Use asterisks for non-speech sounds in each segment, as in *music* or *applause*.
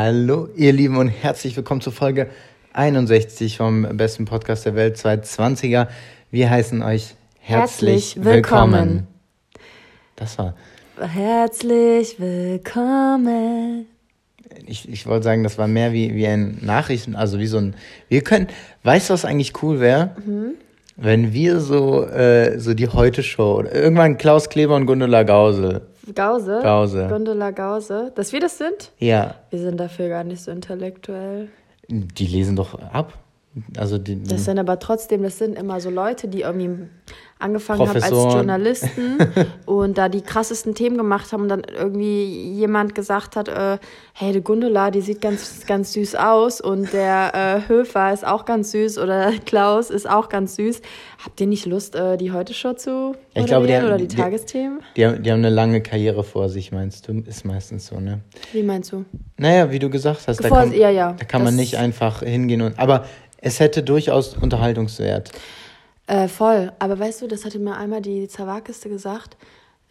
Hallo, ihr Lieben, und herzlich willkommen zur Folge 61 vom besten Podcast der Welt 220er. Wir heißen euch herzlich, herzlich willkommen. willkommen. Das war. Herzlich willkommen. Ich, ich wollte sagen, das war mehr wie, wie ein Nachrichten, also wie so ein. Wir können. Weißt du, was eigentlich cool wäre? Mhm. Wenn wir so, äh, so die Heute-Show, irgendwann Klaus Kleber und Gundula Gausel Gause? Gause. Gondola Gause. Dass wir das sind? Ja. Wir sind dafür gar nicht so intellektuell. Die lesen doch ab. Also die, das sind aber trotzdem, das sind immer so Leute, die irgendwie angefangen haben als Journalisten *laughs* und da die krassesten Themen gemacht haben und dann irgendwie jemand gesagt hat, äh, hey, die Gundula, die sieht ganz, ganz süß aus und der äh, Höfer ist auch ganz süß oder *laughs* Klaus ist auch ganz süß. Habt ihr nicht Lust, äh, die Heute-Show zu ja, ich glaube, die oder die, die Tagesthemen? Die, die, die, haben eine lange Karriere vor sich, meinst du? Ist meistens so, ne? Wie meinst du? Naja, wie du gesagt hast, da kann, ja, ja. da kann man nicht einfach hingehen und, aber es hätte durchaus Unterhaltungswert. Äh, voll. Aber weißt du, das hatte mir einmal die Zawakiste gesagt,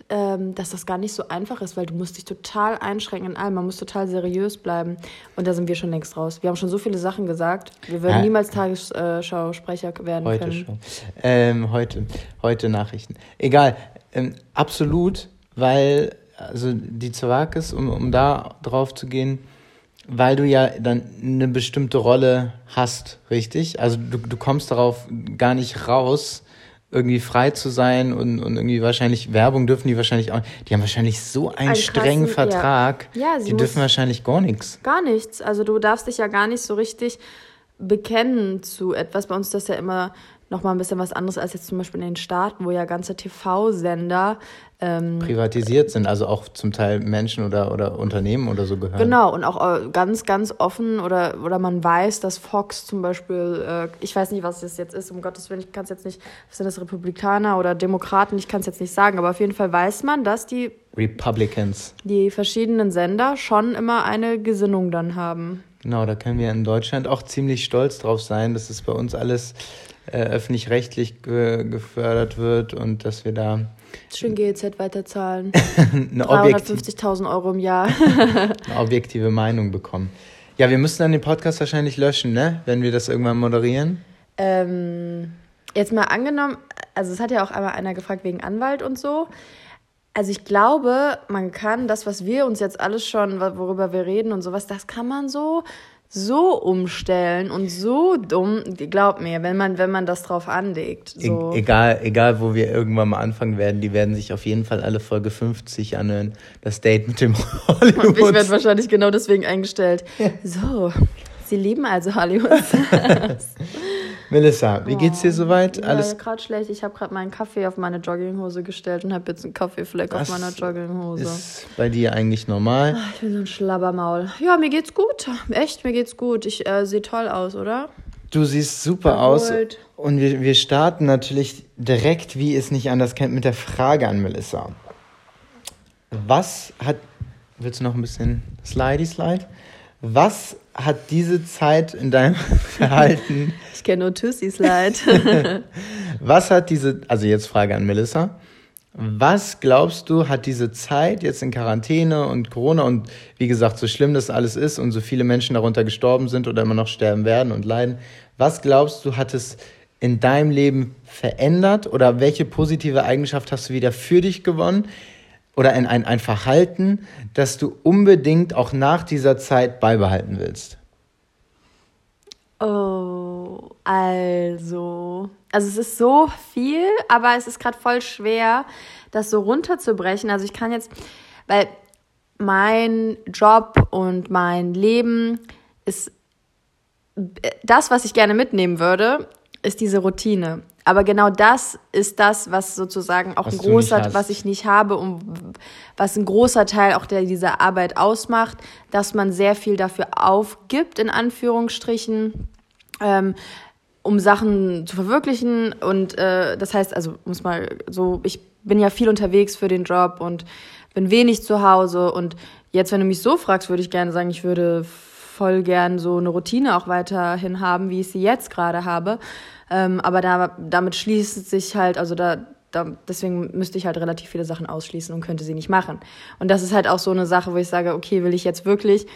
ähm, dass das gar nicht so einfach ist, weil du musst dich total einschränken in allem. Man muss total seriös bleiben. Und da sind wir schon längst raus. Wir haben schon so viele Sachen gesagt. Wir würden ja. niemals Tagesschausprecher werden heute können. Show. Ähm, heute, heute Nachrichten. Egal. Ähm, absolut, weil also die Zawakis, um, um da drauf zu gehen, weil du ja dann eine bestimmte Rolle hast, richtig? Also du, du kommst darauf gar nicht raus, irgendwie frei zu sein und, und irgendwie wahrscheinlich Werbung dürfen die wahrscheinlich auch. Die haben wahrscheinlich so einen, einen strengen krassen, Vertrag. Ja. ja die dürfen wahrscheinlich gar nichts. Gar nichts. Also du darfst dich ja gar nicht so richtig bekennen zu etwas. Bei uns ist das ja immer nochmal ein bisschen was anderes als jetzt zum Beispiel in den Staaten, wo ja ganze TV-Sender ähm, privatisiert sind, also auch zum Teil Menschen oder, oder Unternehmen oder so gehören. Genau, und auch äh, ganz, ganz offen oder, oder man weiß, dass Fox zum Beispiel, äh, ich weiß nicht, was das jetzt ist, um Gottes Willen, ich kann es jetzt nicht, sind das Republikaner oder Demokraten, ich kann es jetzt nicht sagen, aber auf jeden Fall weiß man, dass die Republicans, die verschiedenen Sender schon immer eine Gesinnung dann haben. Genau, da können wir in Deutschland auch ziemlich stolz drauf sein, dass es bei uns alles äh, öffentlich-rechtlich ge gefördert wird und dass wir da Schön GEZ weiterzahlen. *laughs* 350.000 Euro im Jahr. *laughs* eine objektive Meinung bekommen. Ja, wir müssen dann den Podcast wahrscheinlich löschen, ne? Wenn wir das irgendwann moderieren. Ähm, jetzt mal angenommen, also es hat ja auch einmal einer gefragt wegen Anwalt und so. Also ich glaube, man kann das, was wir uns jetzt alles schon, worüber wir reden und sowas, das kann man so so umstellen und so dumm, glaub mir, wenn man, wenn man das drauf anlegt. So. E egal, egal, wo wir irgendwann mal anfangen werden, die werden sich auf jeden Fall alle Folge 50 anhören. Das Date mit dem *laughs* Hollywood. Ich werde wahrscheinlich genau deswegen eingestellt. Ja. So, Sie lieben also Hollywood. *laughs* Melissa, wie geht's dir soweit? Ja, Alles gerade schlecht. Ich habe gerade meinen Kaffee auf meine Jogginghose gestellt und habe jetzt einen Kaffeefleck das auf meiner Jogginghose. Ist bei dir eigentlich normal? Ach, ich bin so ein Schlabbermaul. Ja, mir geht's gut. Echt, mir geht's gut. Ich äh, sehe toll aus, oder? Du siehst super Erholt. aus. Und wir, wir starten natürlich direkt, wie es nicht anders kennt, mit der Frage an Melissa. Was hat. Willst du noch ein bisschen Slidey Slide? Was hat diese Zeit in deinem *laughs* Verhalten. ich kenne nur Tussis Leid. *laughs* was hat diese, also jetzt Frage an Melissa. Was glaubst du, hat diese Zeit jetzt in Quarantäne und Corona und wie gesagt, so schlimm das alles ist und so viele Menschen darunter gestorben sind oder immer noch sterben werden und leiden, was glaubst du, hat es in deinem Leben verändert oder welche positive Eigenschaft hast du wieder für dich gewonnen? Oder ein, ein, ein Verhalten, das du unbedingt auch nach dieser Zeit beibehalten willst? Oh, also. Also es ist so viel, aber es ist gerade voll schwer, das so runterzubrechen. Also ich kann jetzt, weil mein Job und mein Leben ist das, was ich gerne mitnehmen würde, ist diese Routine. Aber genau das ist das, was sozusagen auch was ein großer, was ich nicht habe und was ein großer Teil auch der dieser Arbeit ausmacht, dass man sehr viel dafür aufgibt, in Anführungsstrichen, ähm, um Sachen zu verwirklichen. Und äh, das heißt, also muss mal so, ich bin ja viel unterwegs für den Job und bin wenig zu Hause. Und jetzt, wenn du mich so fragst, würde ich gerne sagen, ich würde voll gern so eine Routine auch weiterhin haben, wie ich sie jetzt gerade habe. Ähm, aber da, damit schließt sich halt, also da, da, deswegen müsste ich halt relativ viele Sachen ausschließen und könnte sie nicht machen. Und das ist halt auch so eine Sache, wo ich sage, okay, will ich jetzt wirklich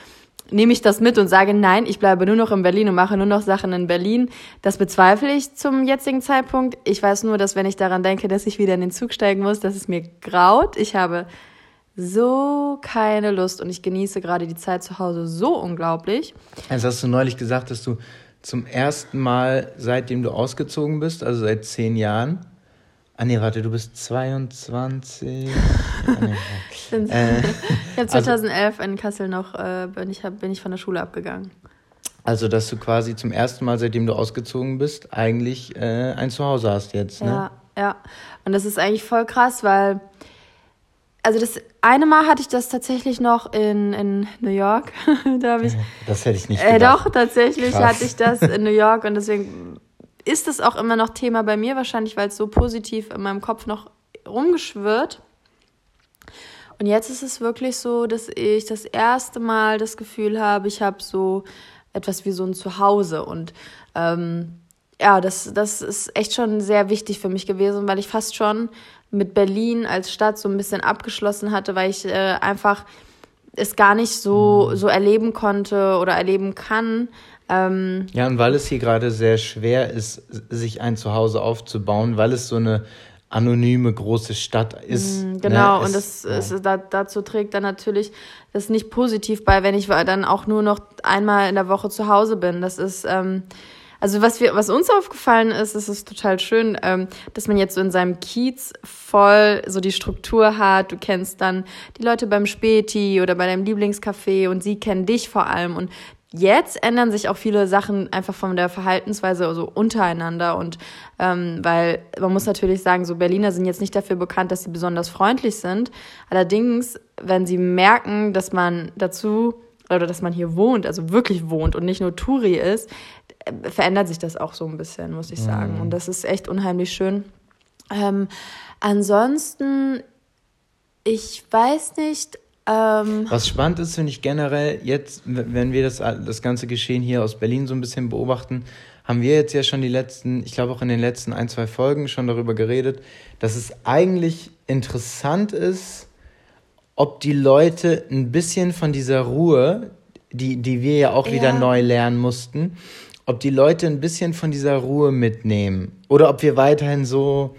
nehme ich das mit und sage, nein, ich bleibe nur noch in Berlin und mache nur noch Sachen in Berlin. Das bezweifle ich zum jetzigen Zeitpunkt. Ich weiß nur, dass wenn ich daran denke, dass ich wieder in den Zug steigen muss, dass es mir graut. Ich habe so keine Lust und ich genieße gerade die Zeit zu Hause so unglaublich. Also hast du neulich gesagt, dass du zum ersten Mal, seitdem du ausgezogen bist, also seit zehn Jahren, Ah nee, warte, du bist 22. *laughs* ah, nee, äh, ich habe 2011 also, in Kassel noch, äh, bin, ich, hab, bin ich von der Schule abgegangen. Also, dass du quasi zum ersten Mal, seitdem du ausgezogen bist, eigentlich äh, ein Zuhause hast jetzt, ne? Ja, ja. Und das ist eigentlich voll krass, weil, also das eine Mal hatte ich das tatsächlich noch in, in New York. *laughs* da ich, das hätte ich nicht gedacht. Äh, doch, tatsächlich krass. hatte ich das in New *laughs* York und deswegen ist es auch immer noch Thema bei mir, wahrscheinlich, weil es so positiv in meinem Kopf noch rumgeschwirrt. Und jetzt ist es wirklich so, dass ich das erste Mal das Gefühl habe, ich habe so etwas wie so ein Zuhause. Und ähm, ja, das, das ist echt schon sehr wichtig für mich gewesen, weil ich fast schon mit Berlin als Stadt so ein bisschen abgeschlossen hatte, weil ich äh, einfach es gar nicht so, mhm. so erleben konnte oder erleben kann, ähm, ja, und weil es hier gerade sehr schwer ist, sich ein Zuhause aufzubauen, weil es so eine anonyme große Stadt ist. Mm, genau, ne? und das, ist, da, dazu trägt dann natürlich das nicht positiv bei, wenn ich dann auch nur noch einmal in der Woche zu Hause bin. Das ist, ähm, also was wir, was uns aufgefallen ist, ist es total schön, ähm, dass man jetzt so in seinem Kiez voll so die Struktur hat. Du kennst dann die Leute beim Späti oder bei deinem Lieblingscafé und sie kennen dich vor allem und Jetzt ändern sich auch viele Sachen einfach von der Verhaltensweise also untereinander und ähm, weil man muss natürlich sagen, so Berliner sind jetzt nicht dafür bekannt, dass sie besonders freundlich sind. Allerdings, wenn sie merken, dass man dazu oder dass man hier wohnt, also wirklich wohnt und nicht nur Touri ist, verändert sich das auch so ein bisschen, muss ich sagen. Mhm. Und das ist echt unheimlich schön. Ähm, ansonsten, ich weiß nicht, ähm, Was spannend ist, finde ich generell, jetzt, wenn wir das, das ganze Geschehen hier aus Berlin so ein bisschen beobachten, haben wir jetzt ja schon die letzten, ich glaube auch in den letzten ein, zwei Folgen schon darüber geredet, dass es eigentlich interessant ist, ob die Leute ein bisschen von dieser Ruhe, die, die wir ja auch ja. wieder neu lernen mussten, ob die Leute ein bisschen von dieser Ruhe mitnehmen. Oder ob wir weiterhin so,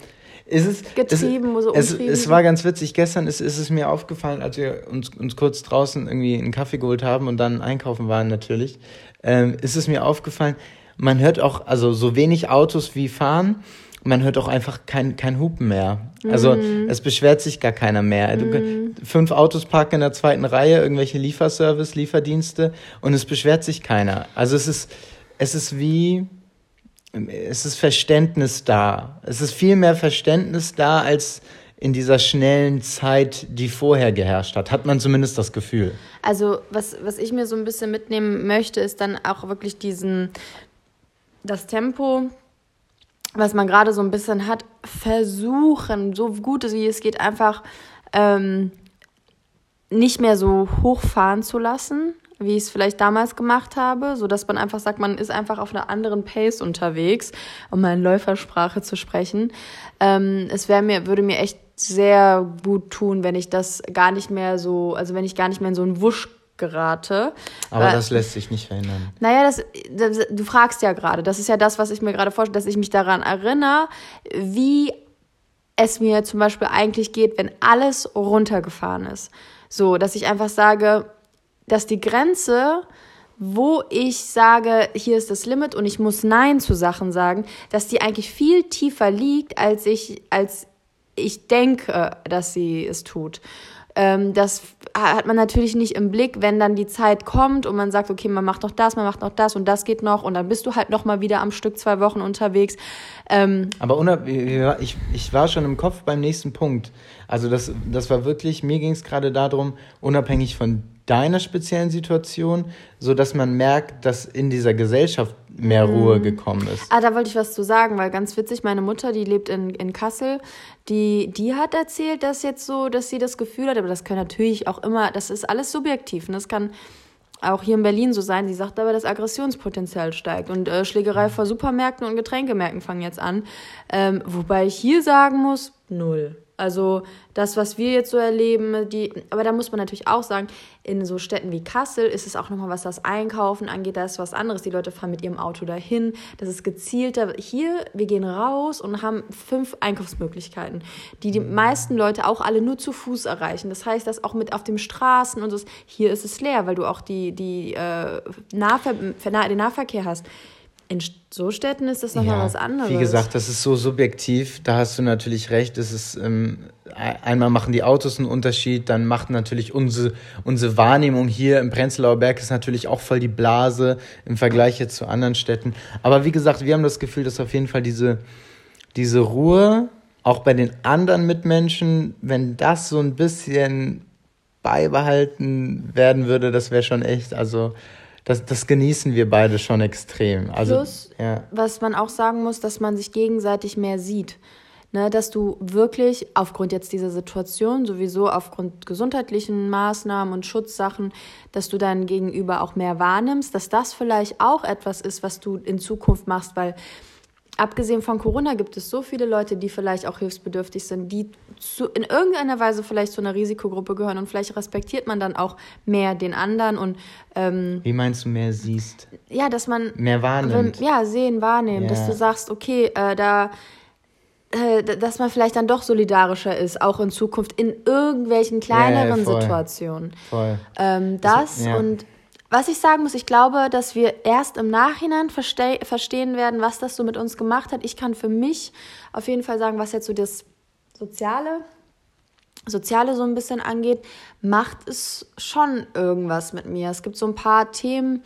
ist es, getrieben, es, so es, es, war ganz witzig. Gestern ist, ist es mir aufgefallen, als wir uns, uns kurz draußen irgendwie einen Kaffee geholt haben und dann einkaufen waren natürlich, ähm, ist es mir aufgefallen, man hört auch, also so wenig Autos wie fahren, man hört auch einfach kein, kein Hupen mehr. Also mm. es beschwert sich gar keiner mehr. Mm. fünf Autos parken in der zweiten Reihe, irgendwelche Lieferservice, Lieferdienste und es beschwert sich keiner. Also es ist, es ist wie, es ist Verständnis da. Es ist viel mehr Verständnis da als in dieser schnellen Zeit, die vorher geherrscht hat, hat man zumindest das Gefühl. Also was, was ich mir so ein bisschen mitnehmen möchte, ist dann auch wirklich diesen, das Tempo, was man gerade so ein bisschen hat, versuchen, so gut wie es geht, einfach ähm, nicht mehr so hochfahren zu lassen wie ich es vielleicht damals gemacht habe, so dass man einfach sagt, man ist einfach auf einer anderen Pace unterwegs, um mal in Läufersprache zu sprechen. Ähm, es wäre mir, würde mir echt sehr gut tun, wenn ich das gar nicht mehr so, also wenn ich gar nicht mehr in so einen Wusch gerate. Aber Weil, das lässt sich nicht verhindern. Naja, das, das, du fragst ja gerade, das ist ja das, was ich mir gerade vorstelle, dass ich mich daran erinnere, wie es mir zum Beispiel eigentlich geht, wenn alles runtergefahren ist. So, dass ich einfach sage, dass die Grenze, wo ich sage, hier ist das Limit und ich muss Nein zu Sachen sagen, dass die eigentlich viel tiefer liegt, als ich, als ich denke, dass sie es tut. Ähm, das hat man natürlich nicht im Blick, wenn dann die Zeit kommt und man sagt, okay, man macht noch das, man macht noch das und das geht noch und dann bist du halt noch mal wieder am Stück zwei Wochen unterwegs. Ähm, Aber ich, ich war schon im Kopf beim nächsten Punkt. Also das, das war wirklich, mir ging es gerade darum, unabhängig von deiner speziellen Situation, so dass man merkt, dass in dieser Gesellschaft mehr Ruhe mhm. gekommen ist. Ah, da wollte ich was zu sagen, weil ganz witzig, meine Mutter, die lebt in, in Kassel, die, die hat erzählt, dass jetzt so, dass sie das Gefühl hat, aber das kann natürlich auch immer, das ist alles subjektiv und das kann auch hier in Berlin so sein. Sie sagt aber, das Aggressionspotenzial steigt und äh, Schlägerei vor Supermärkten und Getränkemärkten fangen jetzt an. Ähm, wobei ich hier sagen muss, null. Also das, was wir jetzt so erleben, die, aber da muss man natürlich auch sagen, in so Städten wie Kassel ist es auch nochmal, was das Einkaufen angeht, da ist was anderes. Die Leute fahren mit ihrem Auto dahin. Das ist gezielter. Hier, wir gehen raus und haben fünf Einkaufsmöglichkeiten, die die meisten Leute auch alle nur zu Fuß erreichen. Das heißt, dass auch mit auf den Straßen und so, hier ist es leer, weil du auch die, die, äh, Nahver den Nahverkehr hast. In so Städten ist das nochmal ja, was anderes. Wie gesagt, das ist so subjektiv, da hast du natürlich recht. Es ist, ähm, einmal machen die Autos einen Unterschied, dann macht natürlich unsere, unsere Wahrnehmung hier im Prenzlauer Berg ist natürlich auch voll die Blase im Vergleich jetzt zu anderen Städten. Aber wie gesagt, wir haben das Gefühl, dass auf jeden Fall diese, diese Ruhe, auch bei den anderen Mitmenschen, wenn das so ein bisschen beibehalten werden würde, das wäre schon echt, also das, das genießen wir beide schon extrem. Also, Plus, ja. was man auch sagen muss, dass man sich gegenseitig mehr sieht. Ne, dass du wirklich aufgrund jetzt dieser Situation, sowieso aufgrund gesundheitlichen Maßnahmen und Schutzsachen, dass du dein Gegenüber auch mehr wahrnimmst, dass das vielleicht auch etwas ist, was du in Zukunft machst, weil abgesehen von Corona gibt es so viele Leute, die vielleicht auch hilfsbedürftig sind, die zu, in irgendeiner Weise vielleicht zu einer Risikogruppe gehören und vielleicht respektiert man dann auch mehr den anderen und ähm, wie meinst du mehr siehst? Ja, dass man mehr wahrnimmt. Wenn, ja, sehen, wahrnehmen, ja. dass du sagst, okay, äh, da äh, dass man vielleicht dann doch solidarischer ist, auch in Zukunft in irgendwelchen kleineren ja, ja, voll. Situationen. Voll. Ähm, das ja. und was ich sagen muss, ich glaube, dass wir erst im Nachhinein verste verstehen werden, was das so mit uns gemacht hat. Ich kann für mich auf jeden Fall sagen, was jetzt so das Soziale, Soziale so ein bisschen angeht, macht es schon irgendwas mit mir. Es gibt so ein paar Themen,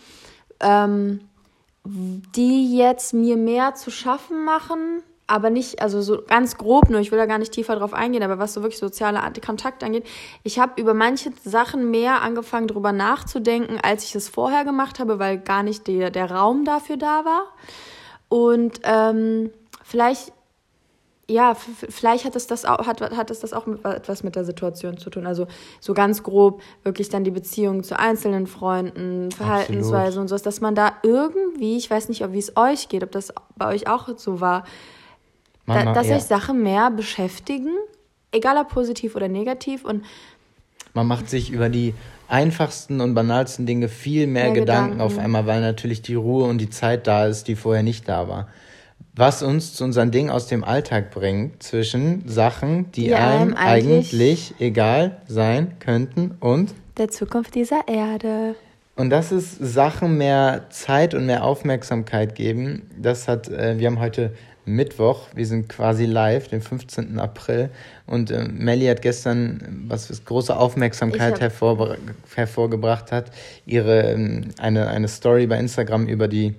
ähm, die jetzt mir mehr zu schaffen machen, aber nicht, also so ganz grob nur, ich will da gar nicht tiefer drauf eingehen, aber was so wirklich soziale Kontakt angeht, ich habe über manche Sachen mehr angefangen, drüber nachzudenken, als ich es vorher gemacht habe, weil gar nicht der, der Raum dafür da war. Und ähm, vielleicht, ja, vielleicht hat es das auch, hat, hat es das auch etwas mit der Situation zu tun. Also so ganz grob wirklich dann die Beziehung zu einzelnen Freunden, Verhaltensweisen und so, dass man da irgendwie, ich weiß nicht, wie es euch geht, ob das bei euch auch so war, da, dass ja. sich Sachen mehr beschäftigen, egal ob positiv oder negativ. Und man macht sich über die einfachsten und banalsten Dinge viel mehr, mehr Gedanken, Gedanken auf einmal, weil natürlich die Ruhe und die Zeit da ist, die vorher nicht da war. Was uns zu unseren Dingen aus dem Alltag bringt, zwischen Sachen, die, die einem, einem eigentlich, eigentlich egal sein könnten und der Zukunft dieser Erde. Und das ist Sachen mehr Zeit und mehr Aufmerksamkeit geben. Das hat, äh, wir haben heute Mittwoch. Wir sind quasi live, den 15. April. Und äh, Melly hat gestern, was große Aufmerksamkeit hervor, hervorgebracht hat, ihre ähm, eine, eine Story bei Instagram über die,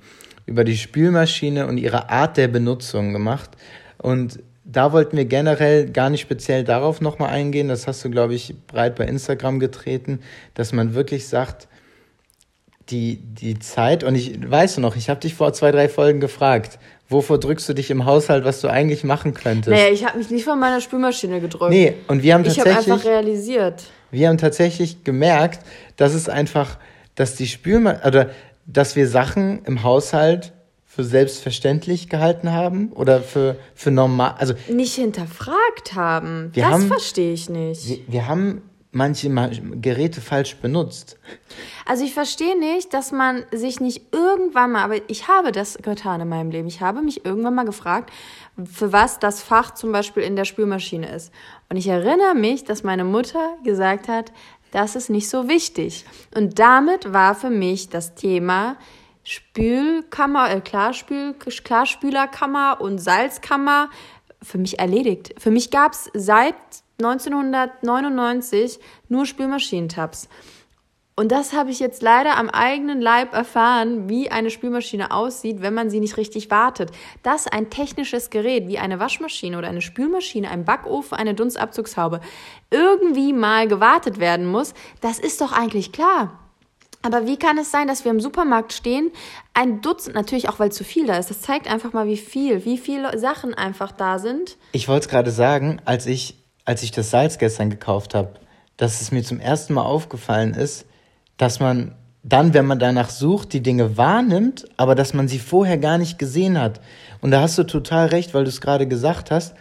über die Spülmaschine und ihre Art der Benutzung gemacht. Und da wollten wir generell gar nicht speziell darauf nochmal eingehen. Das hast du, glaube ich, breit bei Instagram getreten, dass man wirklich sagt, die, die Zeit, und ich weiß noch, ich habe dich vor zwei, drei Folgen gefragt, wovor drückst du dich im Haushalt, was du eigentlich machen könntest? Nee, ich habe mich nicht von meiner Spülmaschine gedrückt. Nee, und wir haben tatsächlich. Ich habe einfach realisiert. Wir haben tatsächlich gemerkt, dass es einfach, dass die Spülmaschine, oder dass wir Sachen im Haushalt für selbstverständlich gehalten haben oder für, für normal, also. Nicht hinterfragt haben. das verstehe ich nicht. Wir, wir haben manche Geräte falsch benutzt. Also ich verstehe nicht, dass man sich nicht irgendwann mal, aber ich habe das getan in meinem Leben. Ich habe mich irgendwann mal gefragt, für was das Fach zum Beispiel in der Spülmaschine ist. Und ich erinnere mich, dass meine Mutter gesagt hat, das ist nicht so wichtig. Und damit war für mich das Thema Spülkammer, äh, Klarspül, Klarspülerkammer und Salzkammer für mich erledigt. Für mich gab es seit 1999 nur Spülmaschinentabs. Und das habe ich jetzt leider am eigenen Leib erfahren, wie eine Spülmaschine aussieht, wenn man sie nicht richtig wartet. Dass ein technisches Gerät wie eine Waschmaschine oder eine Spülmaschine, ein Backofen, eine Dunstabzugshaube irgendwie mal gewartet werden muss, das ist doch eigentlich klar. Aber wie kann es sein, dass wir im Supermarkt stehen, ein Dutzend, natürlich auch weil zu viel da ist. Das zeigt einfach mal, wie viel, wie viele Sachen einfach da sind. Ich wollte es gerade sagen, als ich als ich das Salz gestern gekauft habe, dass es mir zum ersten Mal aufgefallen ist, dass man dann, wenn man danach sucht, die Dinge wahrnimmt, aber dass man sie vorher gar nicht gesehen hat. Und da hast du total recht, weil du es gerade gesagt hast,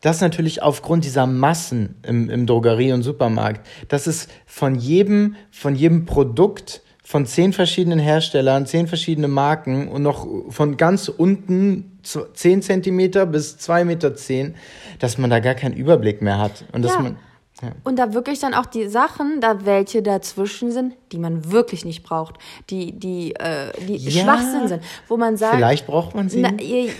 das natürlich aufgrund dieser Massen im, im Drogerie- und Supermarkt, dass es von jedem, von jedem Produkt von zehn verschiedenen Herstellern, zehn verschiedene Marken und noch von ganz unten zehn Zentimeter bis zwei Meter zehn, dass man da gar keinen Überblick mehr hat. Und dass Ja. man, ja. Und da wirklich dann auch die Sachen, da welche dazwischen sind, die man wirklich nicht braucht, die, die, äh, die Ja. Schwachsinn sind, wo man sagt, Vielleicht braucht man sie. Na, ihr-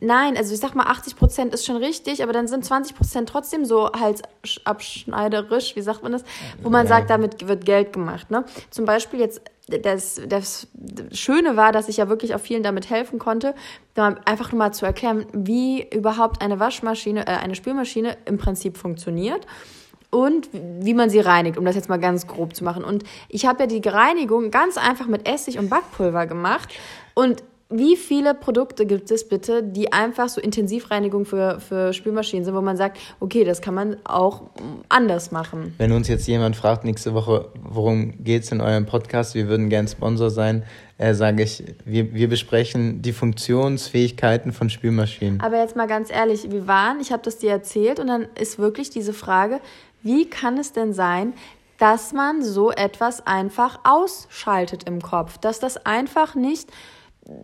nein, also ich sag mal, 80 Prozent ist schon richtig, aber dann sind 20 Prozent trotzdem so halsabschneiderisch, wie sagt man das, wo man Ja. sagt, damit wird Geld gemacht. Ne? Zum Beispiel jetzt, das, das Schöne war, dass ich ja wirklich auch vielen damit helfen konnte, einfach nur mal zu erklären, wie überhaupt eine Waschmaschine, äh, eine Spülmaschine im Prinzip funktioniert und wie man sie reinigt, um das jetzt mal ganz grob zu machen. Und ich habe ja die Reinigung ganz einfach mit Essig und Backpulver gemacht. Und wie viele Produkte gibt es bitte, die einfach so Intensivreinigung für, für Spülmaschinen sind, wo man sagt, okay, das kann man auch anders machen. Wenn uns jetzt jemand fragt nächste Woche, worum geht's in eurem Podcast, wir würden gern Sponsor sein, äh, sage ich, wir, wir besprechen die Funktionsfähigkeiten von Spülmaschinen. Aber jetzt mal ganz ehrlich, wir waren, ich habe das dir erzählt und dann ist wirklich diese Frage, wie kann es denn sein, dass man so etwas einfach ausschaltet im Kopf, dass das einfach nicht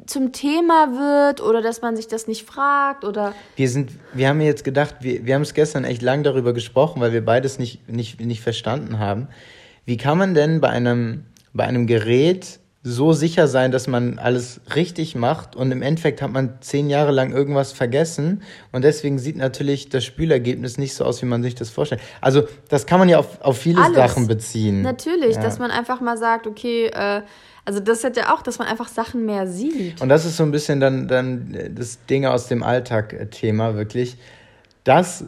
zum Thema wird oder dass man sich das nicht fragt oder Wir sind, wir haben jetzt gedacht, wir, wir haben es gestern echt lang darüber gesprochen, weil wir beides nicht, nicht, nicht verstanden haben. Wie kann man denn bei einem, bei einem Gerät so sicher sein, dass man alles richtig macht und im Endeffekt hat man zehn Jahre lang irgendwas vergessen und deswegen sieht natürlich das Spülergebnis nicht so aus, wie man sich das vorstellt. Also das kann man ja auf, auf viele Alles. Sachen beziehen. natürlich, Ja. dass man einfach mal sagt, okay, äh, also das hat ja auch, dass man einfach Sachen mehr sieht. Und das ist so ein bisschen dann, dann das Ding aus dem Alltag-Thema, wirklich, dass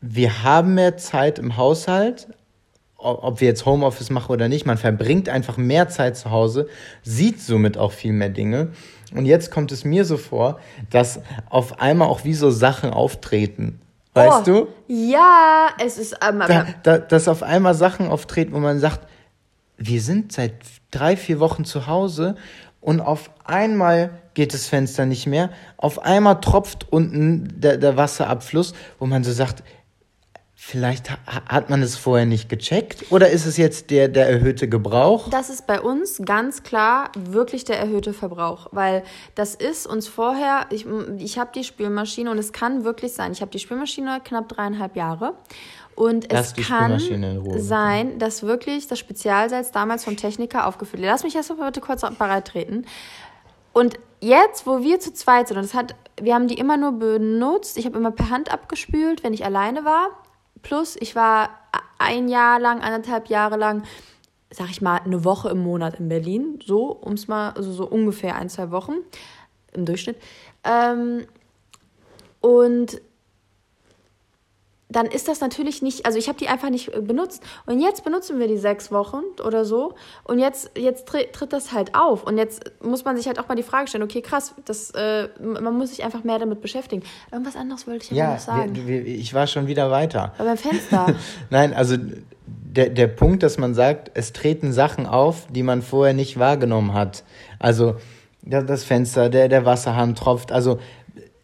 wir haben mehr Zeit im Haushalt, ob wir jetzt Homeoffice machen oder nicht, man verbringt einfach mehr Zeit zu Hause, sieht somit auch viel mehr Dinge. Und jetzt kommt es mir so vor, dass auf einmal auch wie so Sachen auftreten. Weißt oh, du? Ja, es ist ähm, Da, da, dass auf einmal Sachen auftreten, wo man sagt, wir sind seit drei, vier Wochen zu Hause und auf einmal geht das Fenster nicht mehr. Auf einmal tropft unten der, der Wasserabfluss, wo man so sagt, vielleicht ha hat man es vorher nicht gecheckt oder ist es jetzt der, der erhöhte Gebrauch? Das ist bei uns ganz klar wirklich der erhöhte Verbrauch, weil das ist uns vorher, ich, ich habe die Spülmaschine und es kann wirklich sein, ich habe die Spülmaschine knapp dreieinhalb Jahre und Lass es kann sein, dass wirklich das Spezialsalz damals vom Techniker aufgefüllt wird. Lass mich erst mal bitte kurz bereit treten. Und jetzt, wo wir zu zweit sind, und das hat, wir haben die immer nur benutzt, ich habe immer per Hand abgespült, wenn ich alleine war. Plus, ich war ein Jahr lang, anderthalb Jahre lang, sag ich mal, eine Woche im Monat in Berlin. So, um es mal, also so ungefähr ein, zwei Wochen im Durchschnitt. Ähm, und dann ist das natürlich nicht, also ich habe die einfach nicht benutzt. Und jetzt benutzen wir die sechs Wochen oder so. Und jetzt, jetzt tri tritt das halt auf. Und jetzt muss man sich halt auch mal die Frage stellen, okay, krass, das, äh, man muss sich einfach mehr damit beschäftigen. Irgendwas anderes wollte ich Ja, noch sagen. wir, wir, ich war schon wieder weiter. Aber beim Fenster. *laughs* Nein, also der, der Punkt, dass man sagt, es treten Sachen auf, die man vorher nicht wahrgenommen hat. Also das Fenster, der, der Wasserhahn tropft. Also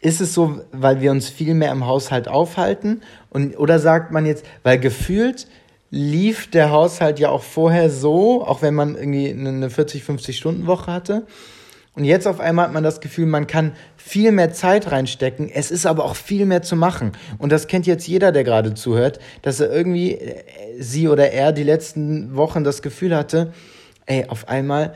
ist es so, weil wir uns viel mehr im Haushalt aufhalten? Und, oder sagt man jetzt, weil gefühlt lief der Haushalt ja auch vorher so, auch wenn man irgendwie eine 40, 50 Stunden Woche hatte. Und jetzt auf einmal hat man das Gefühl, man kann viel mehr Zeit reinstecken. Es ist aber auch viel mehr zu machen. Und das kennt jetzt jeder, der gerade zuhört, dass er irgendwie, äh, sie oder er, die letzten Wochen das Gefühl hatte, ey, auf einmal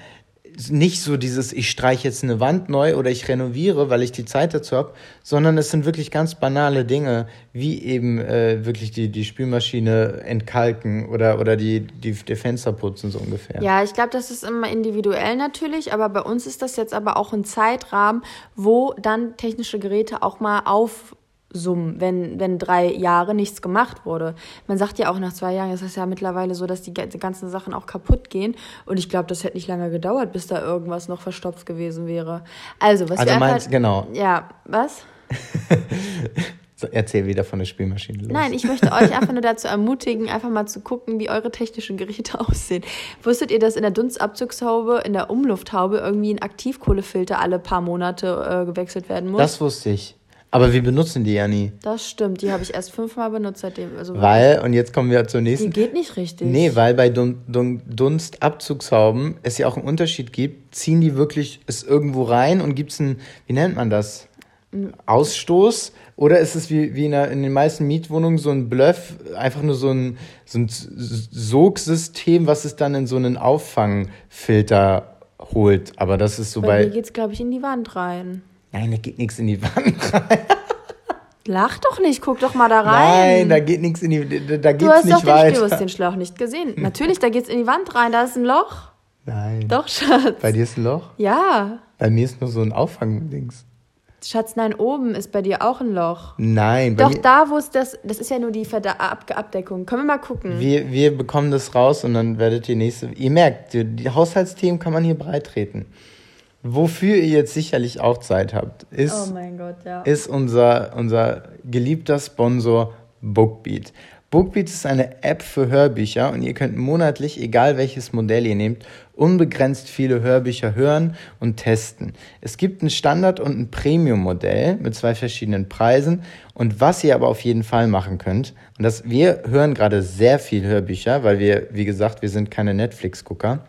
nicht so dieses, ich streiche jetzt eine Wand neu oder ich renoviere, weil ich die Zeit dazu habe, sondern es sind wirklich ganz banale Dinge, wie eben äh, wirklich die, die Spülmaschine entkalken oder, oder die, die, die Fenster putzen, so ungefähr. Ja, ich glaube, das ist immer individuell natürlich, aber bei uns ist das jetzt aber auch ein Zeitrahmen, wo dann technische Geräte auch mal aufsummen, wenn, wenn drei Jahre nichts gemacht wurde. Man sagt ja auch nach zwei Jahren, es ist ja mittlerweile so, dass die, ganzen Sachen auch kaputt gehen. Und ich glaube, das hätte nicht lange gedauert, bis da irgendwas noch verstopft gewesen wäre. Also, was Also wir meinst, einfach, genau. Ja, was? *laughs* Erzähl wieder von der Spülmaschine. Los. Nein, ich möchte euch einfach nur dazu ermutigen, einfach mal zu gucken, wie eure technischen Geräte *laughs* aussehen. Wusstet ihr, dass in der Dunstabzugshaube, in der Umlufthaube irgendwie ein Aktivkohlefilter alle paar Monate äh, gewechselt werden muss? Das wusste ich. Aber wir benutzen die ja nie. Das stimmt, die habe ich erst fünfmal benutzt seitdem. Also Weil, und jetzt kommen wir zur nächsten. Die geht nicht richtig. Nee, weil bei Dun Dun Dunstabzugshauben es ja auch einen Unterschied gibt. Ziehen die wirklich es irgendwo rein und gibt es einen, wie nennt man das? Ausstoß? Oder ist es wie, wie in, der, in den meisten Mietwohnungen so ein Bluff, einfach nur so ein, so ein Sogsystem, was es dann in so einen Auffangfilter holt? Aber das ist so bei. bei mir geht es, glaube ich, in die Wand rein. Nein, da geht nichts in die Wand *laughs* rein. Lach doch nicht, guck doch mal da rein. Nein, da geht nichts in die da, da du geht's hast nicht doch den, weiter. Du hast den Schlauch nicht gesehen. *laughs* Natürlich, da geht's in die Wand rein, da ist ein Loch. Nein. Doch, Schatz. Bei dir ist ein Loch? Ja. Bei mir ist nur so ein Auffangdings. Schatz, nein, oben ist bei dir auch ein Loch. Nein, bei Doch da, wo es das, das ist ja nur die Verda Ab Abdeckung. Können wir mal gucken. wir, wir bekommen das raus und dann werdet ihr nächste. Ihr merkt, die, Haushaltsthemen kann man hier breit treten. Wofür ihr jetzt sicherlich auch Zeit habt, ist, oh Gott, ja. ist unser, unser geliebter Sponsor Bookbeat. Bookbeat ist eine App für Hörbücher und ihr könnt monatlich, egal welches Modell ihr nehmt, unbegrenzt viele Hörbücher hören und testen. Es gibt ein Standard- und ein Premium-Modell mit zwei verschiedenen Preisen und was ihr aber auf jeden Fall machen könnt, und das, wir hören gerade sehr viel Hörbücher, weil wir, wie gesagt, wir sind keine Netflix-Gucker.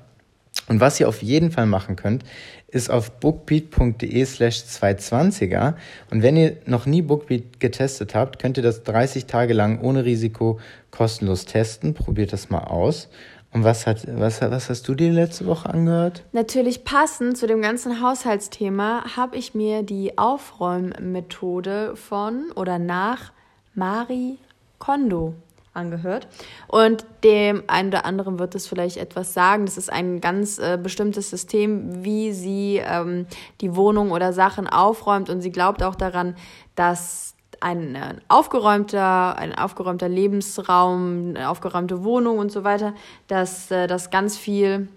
Und was ihr auf jeden Fall machen könnt, ist auf bookbeat.de slash 220er. Und wenn ihr noch nie Bookbeat getestet habt, könnt ihr das 30 Tage lang ohne Risiko kostenlos testen. Probiert das mal aus. Und was, hat, was, was hast du dir letzte Woche angehört? Natürlich passend zu dem ganzen Haushaltsthema habe ich mir die Aufräummethode von oder nach Marie Kondo angehört. Und dem einen oder anderen wird es vielleicht etwas sagen. Das ist ein ganz äh, bestimmtes System, wie sie ähm, die Wohnung oder Sachen aufräumt. Und sie glaubt auch daran, dass ein, ein aufgeräumter, ein aufgeräumter Lebensraum, eine aufgeräumte Wohnung und so weiter, dass äh, das ganz viel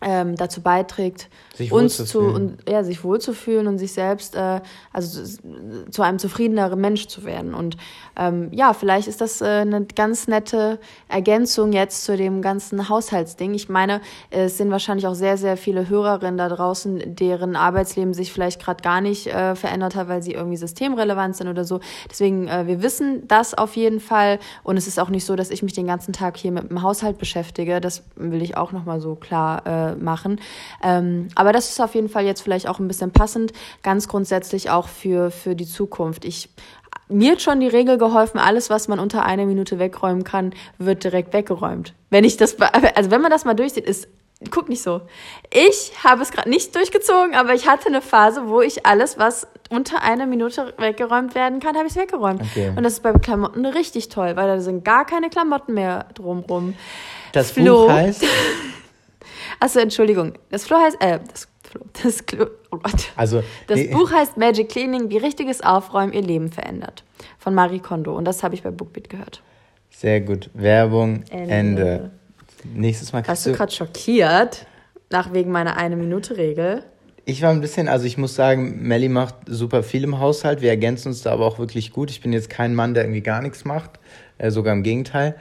ähm, dazu beiträgt, Sich uns zu und, ja, sich wohlzufühlen und sich selbst äh, also zu einem zufriedeneren Mensch zu werden. Und ähm, ja, vielleicht ist das äh, eine ganz nette Ergänzung jetzt zu dem ganzen Haushaltsding. Ich meine, es sind wahrscheinlich auch sehr, sehr viele Hörerinnen da draußen, deren Arbeitsleben sich vielleicht gerade gar nicht äh, verändert hat, weil sie irgendwie systemrelevant sind oder so. Deswegen, äh, wir wissen das auf jeden Fall. Und es ist auch nicht so, dass ich mich den ganzen Tag hier mit dem Haushalt beschäftige. Das will ich auch nochmal so klar äh, machen. Ähm, aber das ist auf jeden Fall jetzt vielleicht auch ein bisschen passend, ganz grundsätzlich auch für, für die Zukunft. Ich mir hat schon die Regel geholfen, alles, was man unter einer Minute wegräumen kann, wird direkt weggeräumt. Wenn ich das, also wenn man das mal durchsieht, ist, guck nicht so. Ich habe es gerade nicht durchgezogen, aber ich hatte eine Phase, wo ich alles, was unter einer Minute weggeräumt werden kann, habe ich es weggeräumt. Okay. Und das ist bei Klamotten richtig toll, weil da sind gar keine Klamotten mehr drumrum. Das Flo. Buch heißt, *laughs* Achso, Entschuldigung. Das Flo heißt, äh, das Flo, *laughs* das Klo, oh Gott. also Das nee, Buch heißt Magic Cleaning, wie richtiges Aufräumen ihr Leben verändert. Von Marie Kondo. Und das habe ich bei Bookbeat gehört. sehr gut. Werbung, Ende. Ende. Nächstes Mal Warst du. gerade schockiert? Nach wegen meiner Eine-Minute-Regel. Ich war ein bisschen, also ich muss sagen, Melly macht super viel im Haushalt. Wir ergänzen uns da aber auch wirklich gut. Ich bin jetzt kein Mann, der irgendwie gar nichts macht, äh, sogar im Gegenteil.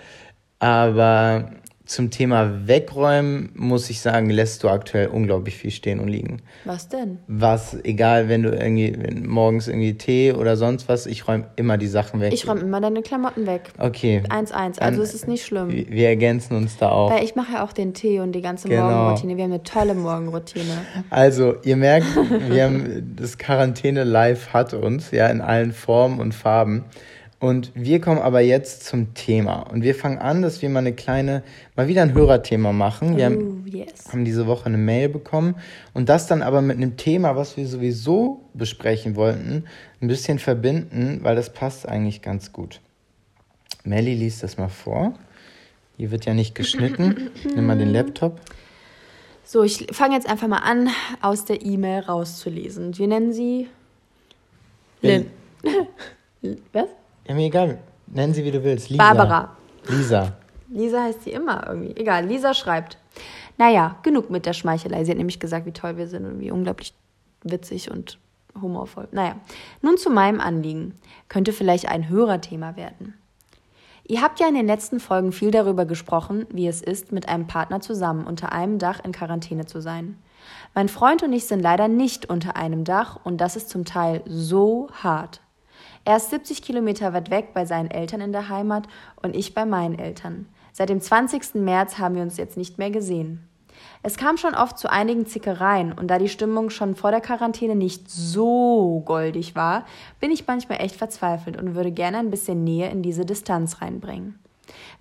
Aber zum Thema Wegräumen muss ich sagen, lässt du aktuell unglaublich viel stehen und liegen. Was denn? Was, egal, wenn du irgendwie wenn morgens irgendwie Tee oder sonst was, ich räume immer die Sachen weg. Ich räume immer deine Klamotten weg. Okay. 1-1. Also Dann- es ist nicht schlimm. Wir wir ergänzen uns da auch. Weil ich mache ja auch den Tee und die ganze Genau. Morgenroutine. Wir haben eine tolle Morgenroutine. Also, ihr merkt, wir haben das Quarantäne live hat uns, ja, in allen Formen und Farben. Und wir kommen aber jetzt zum Thema. Und wir fangen an, dass wir mal eine kleine, mal wieder ein Hörerthema machen. Wir haben, Oh, yes. haben diese Woche eine Mail bekommen und das dann aber mit einem Thema, was wir sowieso besprechen wollten, ein bisschen verbinden, weil das passt eigentlich ganz gut. Melly liest das mal vor. Hier wird ja nicht geschnitten. Nimm mal den Laptop. So, ich fange jetzt einfach mal an, aus der E-Mail rauszulesen. Wir nennen sie Lin. *laughs* Was? Ja, mir egal. Nennen sie, wie du willst. Lisa. Barbara. Lisa. Lisa heißt sie immer irgendwie. Egal, Lisa schreibt. Naja, genug mit der Schmeichelei. Sie hat nämlich gesagt, wie toll wir sind und wie unglaublich witzig und humorvoll. Naja, nun zu meinem Anliegen. Könnte vielleicht ein Hörerthema werden. Ihr habt ja in den letzten Folgen viel darüber gesprochen, wie es ist, mit einem Partner zusammen unter einem Dach in Quarantäne zu sein. Mein Freund und ich sind leider nicht unter einem Dach und das ist zum Teil so hart. Er ist 70 Kilometer weit weg bei seinen Eltern in der Heimat und ich bei meinen Eltern. Seit dem 20. März haben wir uns jetzt nicht mehr gesehen. Es kam schon oft zu einigen Zickereien und da die Stimmung schon vor der Quarantäne nicht so goldig war, bin ich manchmal echt verzweifelt und würde gerne ein bisschen Nähe in diese Distanz reinbringen.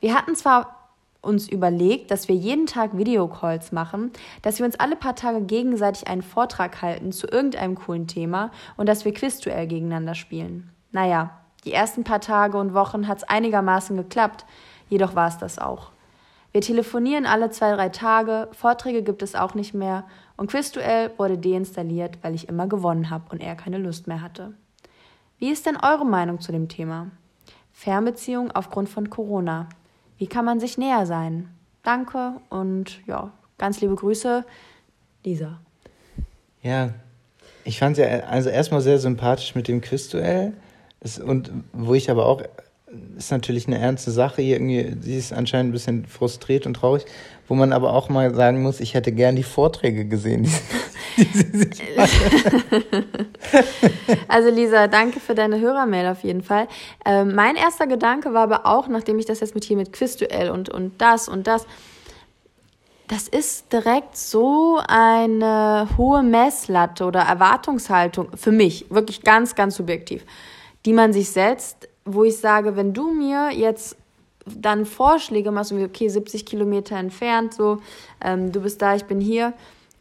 Wir hatten zwar uns überlegt, dass wir jeden Tag Videocalls machen, dass wir uns alle paar Tage gegenseitig einen Vortrag halten zu irgendeinem coolen Thema und dass wir Quizduell gegeneinander spielen. Naja, die ersten paar Tage und Wochen hat es einigermaßen geklappt, jedoch war es das auch. Wir telefonieren alle zwei, drei Tage, Vorträge gibt es auch nicht mehr und Quizduell wurde deinstalliert, weil ich immer gewonnen habe und er keine Lust mehr hatte. Wie ist denn eure Meinung zu dem Thema? Fernbeziehung aufgrund von Corona. Wie kann man sich näher sein? Danke und ja, ganz liebe Grüße, Lisa. Ja, ich fand es ja also erstmal sehr sympathisch mit dem Quizduell. Und wo ich aber auch ist natürlich eine ernste Sache. Irgendwie, sie ist anscheinend ein bisschen frustriert und traurig, wo man aber auch mal sagen muss, ich hätte gern die Vorträge gesehen. Die *laughs* *laughs* also Lisa, danke für deine Hörermail auf jeden Fall. Ähm, mein erster Gedanke war aber auch, nachdem ich das jetzt mit hier mit Quizduell und, und das und das, das ist direkt so eine hohe Messlatte oder Erwartungshaltung für mich, wirklich ganz, ganz subjektiv, die man sich setzt, wo ich sage, wenn du mir jetzt dann Vorschläge machst und okay, 70 Kilometer entfernt, so, ähm, du bist da, ich bin hier,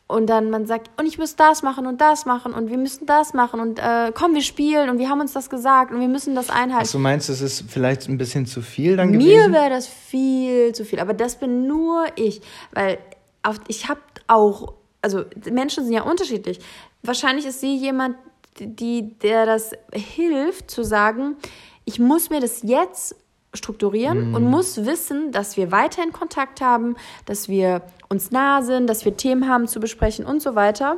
und dann man sagt, und ich muss das machen und das machen und wir müssen das machen und äh, komm, wir spielen und wir haben uns das gesagt und wir müssen das einhalten. Du meinst, es ist vielleicht ein bisschen zu viel dann gewesen? Mir wäre das viel zu viel, aber das bin nur ich, weil auf, ich habe auch, also Menschen sind ja unterschiedlich. Wahrscheinlich ist sie jemand, die, der das hilft zu sagen, ich muss mir das jetzt strukturieren mm. und muss wissen, dass wir weiterhin Kontakt haben, dass wir uns nah sind, dass wir Themen haben zu besprechen und so weiter.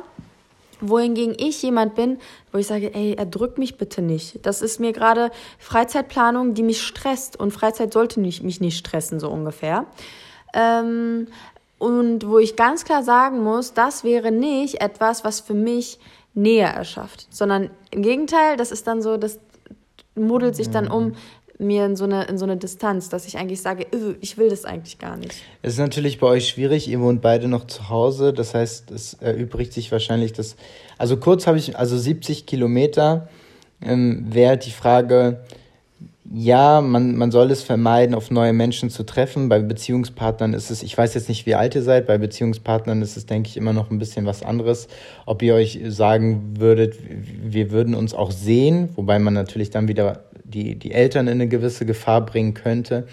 Wohingegen ich jemand bin, wo ich sage, ey, erdrück mich bitte nicht. Das ist mir gerade Freizeitplanung, die mich stresst und Freizeit sollte nicht, mich nicht stressen, so ungefähr. Ähm, und wo ich ganz klar sagen muss, das wäre nicht etwas, was für mich Nähe erschafft, sondern im Gegenteil, das ist dann so, das modelt sich dann um mir in so eine, in so eine Distanz, dass ich eigentlich sage, ich will das eigentlich gar nicht. Es ist natürlich bei euch schwierig, ihr wohnt beide noch zu Hause, das heißt, es erübrigt sich wahrscheinlich das, also kurz habe ich, also 70 Kilometer ähm, wäre die Frage, ja, man, man soll es vermeiden, auf neue Menschen zu treffen. Bei Beziehungspartnern ist es, ich weiß jetzt nicht, wie alt ihr seid, bei Beziehungspartnern ist es, denke ich, immer noch ein bisschen was anderes. Ob ihr euch sagen würdet, wir würden uns auch sehen, wobei man natürlich dann wieder die, die Eltern in eine gewisse Gefahr bringen könnte.